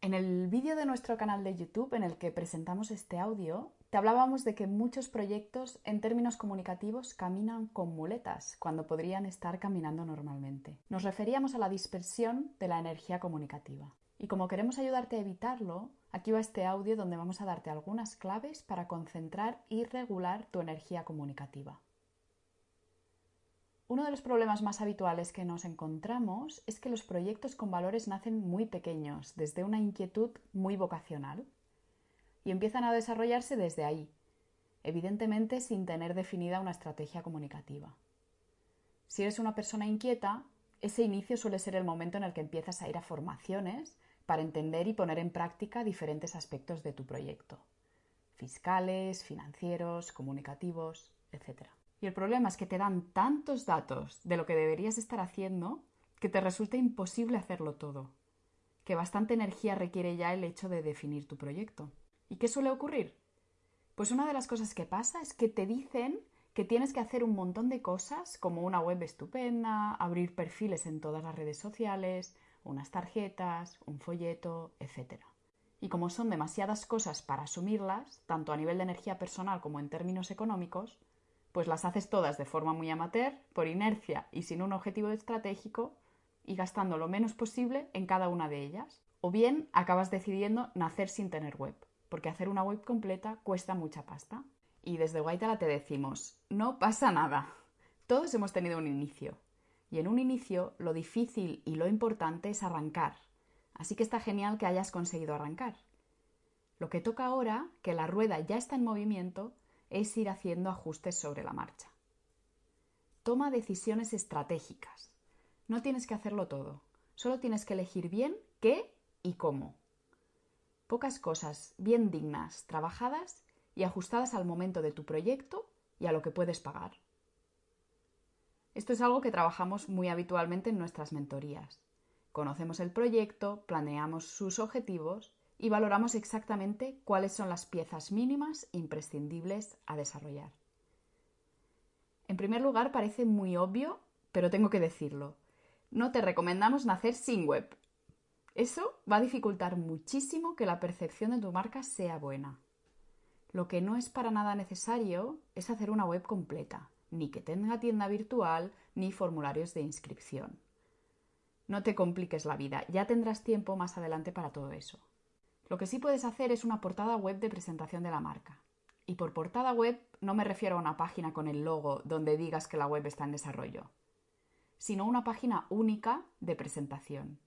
En el vídeo de nuestro canal de YouTube en el que presentamos este audio, te hablábamos de que muchos proyectos en términos comunicativos caminan con muletas cuando podrían estar caminando normalmente. Nos referíamos a la dispersión de la energía comunicativa. Y como queremos ayudarte a evitarlo, aquí va este audio donde vamos a darte algunas claves para concentrar y regular tu energía comunicativa. Uno de los problemas más habituales que nos encontramos es que los proyectos con valores nacen muy pequeños, desde una inquietud muy vocacional, y empiezan a desarrollarse desde ahí, evidentemente sin tener definida una estrategia comunicativa. Si eres una persona inquieta, ese inicio suele ser el momento en el que empiezas a ir a formaciones para entender y poner en práctica diferentes aspectos de tu proyecto, fiscales, financieros, comunicativos, etc. Y el problema es que te dan tantos datos de lo que deberías estar haciendo que te resulta imposible hacerlo todo, que bastante energía requiere ya el hecho de definir tu proyecto. ¿Y qué suele ocurrir? Pues una de las cosas que pasa es que te dicen que tienes que hacer un montón de cosas como una web estupenda, abrir perfiles en todas las redes sociales, unas tarjetas, un folleto, etc. Y como son demasiadas cosas para asumirlas, tanto a nivel de energía personal como en términos económicos, pues las haces todas de forma muy amateur, por inercia y sin un objetivo estratégico, y gastando lo menos posible en cada una de ellas. O bien acabas decidiendo nacer sin tener web, porque hacer una web completa cuesta mucha pasta. Y desde Guaitala te decimos, no pasa nada. Todos hemos tenido un inicio. Y en un inicio lo difícil y lo importante es arrancar. Así que está genial que hayas conseguido arrancar. Lo que toca ahora, que la rueda ya está en movimiento, es ir haciendo ajustes sobre la marcha. Toma decisiones estratégicas. No tienes que hacerlo todo, solo tienes que elegir bien qué y cómo. Pocas cosas bien dignas, trabajadas y ajustadas al momento de tu proyecto y a lo que puedes pagar. Esto es algo que trabajamos muy habitualmente en nuestras mentorías. Conocemos el proyecto, planeamos sus objetivos y valoramos exactamente cuáles son las piezas mínimas imprescindibles a desarrollar. En primer lugar, parece muy obvio, pero tengo que decirlo. No te recomendamos nacer sin web. Eso va a dificultar muchísimo que la percepción de tu marca sea buena. Lo que no es para nada necesario es hacer una web completa, ni que tenga tienda virtual, ni formularios de inscripción. No te compliques la vida, ya tendrás tiempo más adelante para todo eso. Lo que sí puedes hacer es una portada web de presentación de la marca. Y por portada web no me refiero a una página con el logo donde digas que la web está en desarrollo, sino una página única de presentación.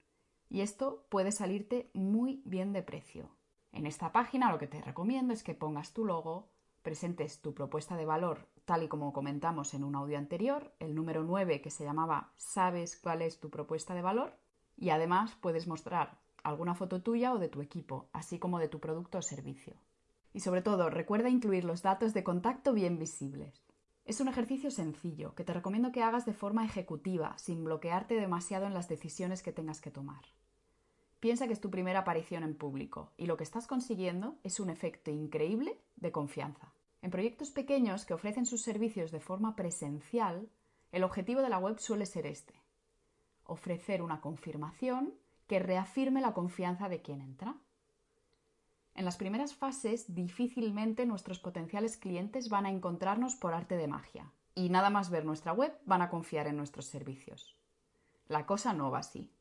Y esto puede salirte muy bien de precio. En esta página lo que te recomiendo es que pongas tu logo, presentes tu propuesta de valor tal y como comentamos en un audio anterior, el número 9 que se llamaba ¿Sabes cuál es tu propuesta de valor? Y además puedes mostrar alguna foto tuya o de tu equipo, así como de tu producto o servicio. Y sobre todo, recuerda incluir los datos de contacto bien visibles. Es un ejercicio sencillo que te recomiendo que hagas de forma ejecutiva, sin bloquearte demasiado en las decisiones que tengas que tomar. Piensa que es tu primera aparición en público y lo que estás consiguiendo es un efecto increíble de confianza. En proyectos pequeños que ofrecen sus servicios de forma presencial, el objetivo de la web suele ser este. Ofrecer una confirmación que reafirme la confianza de quien entra. En las primeras fases difícilmente nuestros potenciales clientes van a encontrarnos por arte de magia y nada más ver nuestra web van a confiar en nuestros servicios. La cosa no va así.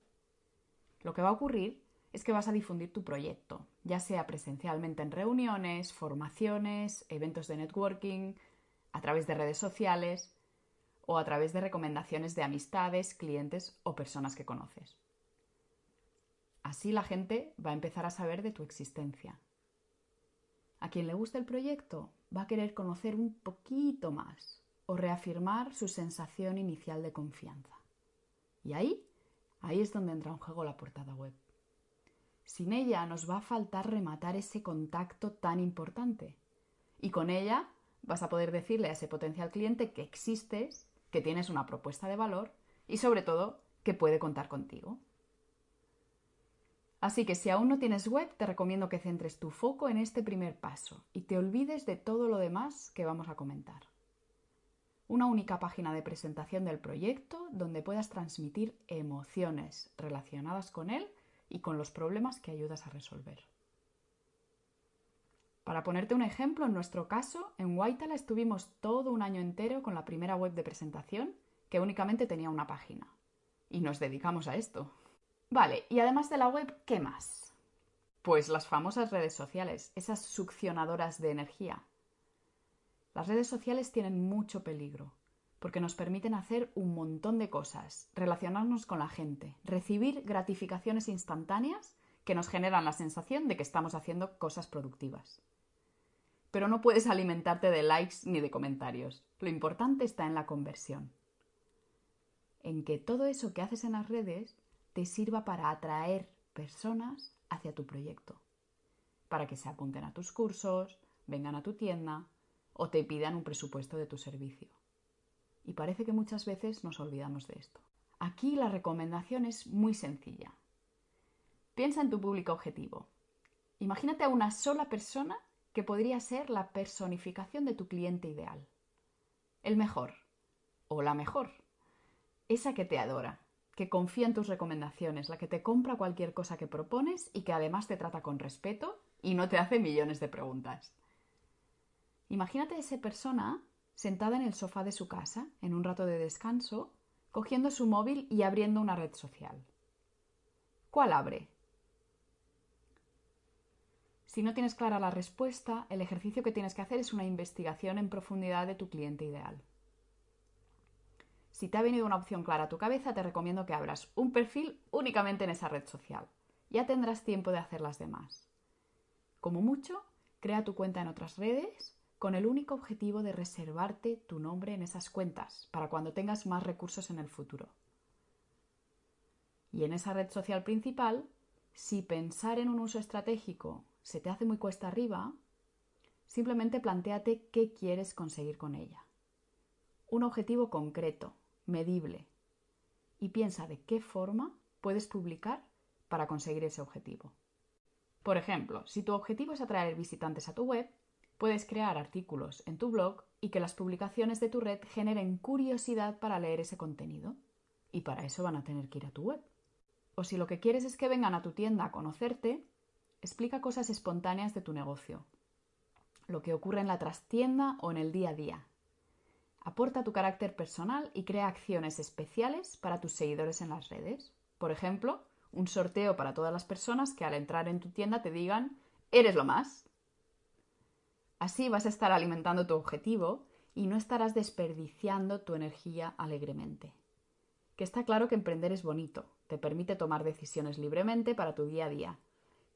Lo que va a ocurrir es que vas a difundir tu proyecto, ya sea presencialmente en reuniones, formaciones, eventos de networking, a través de redes sociales o a través de recomendaciones de amistades, clientes o personas que conoces. Así la gente va a empezar a saber de tu existencia. A quien le guste el proyecto va a querer conocer un poquito más o reafirmar su sensación inicial de confianza. Y ahí, ahí es donde entra en juego la portada web. Sin ella nos va a faltar rematar ese contacto tan importante. Y con ella vas a poder decirle a ese potencial cliente que existes, que tienes una propuesta de valor y sobre todo que puede contar contigo. Así que si aún no tienes web, te recomiendo que centres tu foco en este primer paso y te olvides de todo lo demás que vamos a comentar. Una única página de presentación del proyecto donde puedas transmitir emociones relacionadas con él y con los problemas que ayudas a resolver. Para ponerte un ejemplo, en nuestro caso, en Waitala estuvimos todo un año entero con la primera web de presentación que únicamente tenía una página. Y nos dedicamos a esto. Vale, y además de la web, ¿qué más? Pues las famosas redes sociales, esas succionadoras de energía. Las redes sociales tienen mucho peligro, porque nos permiten hacer un montón de cosas, relacionarnos con la gente, recibir gratificaciones instantáneas que nos generan la sensación de que estamos haciendo cosas productivas pero no puedes alimentarte de likes ni de comentarios. Lo importante está en la conversión. En que todo eso que haces en las redes te sirva para atraer personas hacia tu proyecto. Para que se apunten a tus cursos, vengan a tu tienda o te pidan un presupuesto de tu servicio. Y parece que muchas veces nos olvidamos de esto. Aquí la recomendación es muy sencilla. Piensa en tu público objetivo. Imagínate a una sola persona que podría ser la personificación de tu cliente ideal. El mejor o la mejor. Esa que te adora, que confía en tus recomendaciones, la que te compra cualquier cosa que propones y que además te trata con respeto y no te hace millones de preguntas. Imagínate a esa persona sentada en el sofá de su casa, en un rato de descanso, cogiendo su móvil y abriendo una red social. ¿Cuál abre? Si no tienes clara la respuesta, el ejercicio que tienes que hacer es una investigación en profundidad de tu cliente ideal. Si te ha venido una opción clara a tu cabeza, te recomiendo que abras un perfil únicamente en esa red social. Ya tendrás tiempo de hacer las demás. Como mucho, crea tu cuenta en otras redes con el único objetivo de reservarte tu nombre en esas cuentas para cuando tengas más recursos en el futuro. Y en esa red social principal, si pensar en un uso estratégico se te hace muy cuesta arriba, simplemente planteate qué quieres conseguir con ella. Un objetivo concreto, medible, y piensa de qué forma puedes publicar para conseguir ese objetivo. Por ejemplo, si tu objetivo es atraer visitantes a tu web, puedes crear artículos en tu blog y que las publicaciones de tu red generen curiosidad para leer ese contenido. Y para eso van a tener que ir a tu web. O si lo que quieres es que vengan a tu tienda a conocerte, Explica cosas espontáneas de tu negocio, lo que ocurre en la trastienda o en el día a día. Aporta tu carácter personal y crea acciones especiales para tus seguidores en las redes. Por ejemplo, un sorteo para todas las personas que al entrar en tu tienda te digan Eres lo más. Así vas a estar alimentando tu objetivo y no estarás desperdiciando tu energía alegremente. Que está claro que emprender es bonito, te permite tomar decisiones libremente para tu día a día,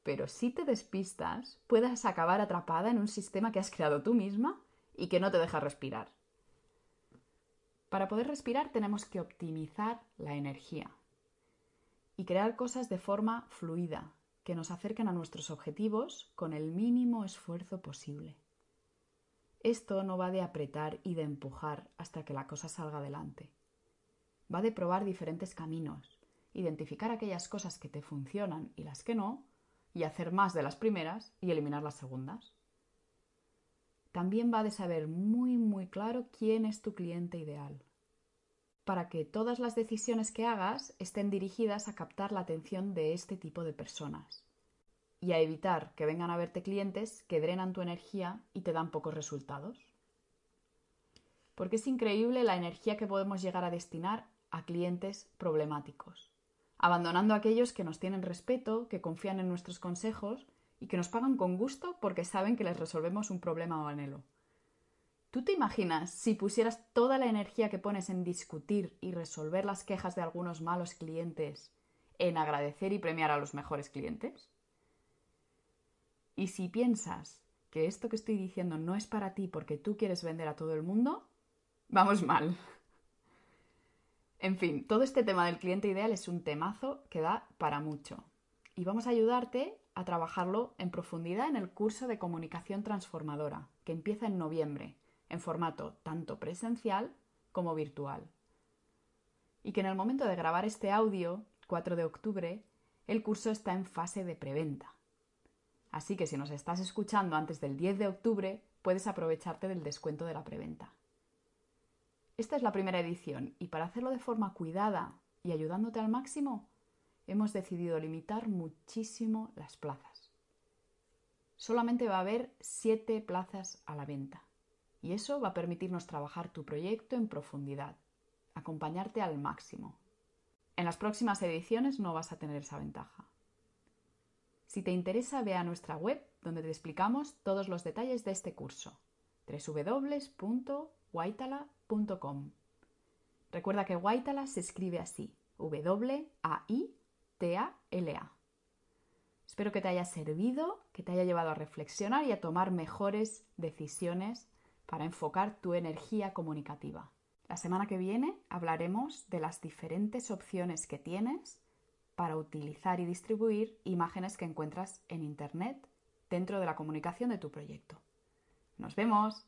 pero si te despistas, puedas acabar atrapada en un sistema que has creado tú misma y que no te deja respirar. Para poder respirar tenemos que optimizar la energía y crear cosas de forma fluida, que nos acerquen a nuestros objetivos con el mínimo esfuerzo posible. Esto no va de apretar y de empujar hasta que la cosa salga adelante. Va de probar diferentes caminos, identificar aquellas cosas que te funcionan y las que no, y hacer más de las primeras y eliminar las segundas. También va de saber muy muy claro quién es tu cliente ideal, para que todas las decisiones que hagas estén dirigidas a captar la atención de este tipo de personas y a evitar que vengan a verte clientes que drenan tu energía y te dan pocos resultados. Porque es increíble la energía que podemos llegar a destinar a clientes problemáticos abandonando a aquellos que nos tienen respeto, que confían en nuestros consejos y que nos pagan con gusto porque saben que les resolvemos un problema o anhelo. ¿Tú te imaginas si pusieras toda la energía que pones en discutir y resolver las quejas de algunos malos clientes en agradecer y premiar a los mejores clientes? Y si piensas que esto que estoy diciendo no es para ti porque tú quieres vender a todo el mundo, vamos mal. En fin, todo este tema del cliente ideal es un temazo que da para mucho. Y vamos a ayudarte a trabajarlo en profundidad en el curso de comunicación transformadora, que empieza en noviembre, en formato tanto presencial como virtual. Y que en el momento de grabar este audio, 4 de octubre, el curso está en fase de preventa. Así que si nos estás escuchando antes del 10 de octubre, puedes aprovecharte del descuento de la preventa. Esta es la primera edición y para hacerlo de forma cuidada y ayudándote al máximo, hemos decidido limitar muchísimo las plazas. Solamente va a haber siete plazas a la venta y eso va a permitirnos trabajar tu proyecto en profundidad, acompañarte al máximo. En las próximas ediciones no vas a tener esa ventaja. Si te interesa, ve a nuestra web donde te explicamos todos los detalles de este curso www.waitala.com. Recuerda que Waitala se escribe así, W-A-I-T-A-L-A. Espero que te haya servido, que te haya llevado a reflexionar y a tomar mejores decisiones para enfocar tu energía comunicativa. La semana que viene hablaremos de las diferentes opciones que tienes para utilizar y distribuir imágenes que encuentras en Internet dentro de la comunicación de tu proyecto. Nos vemos.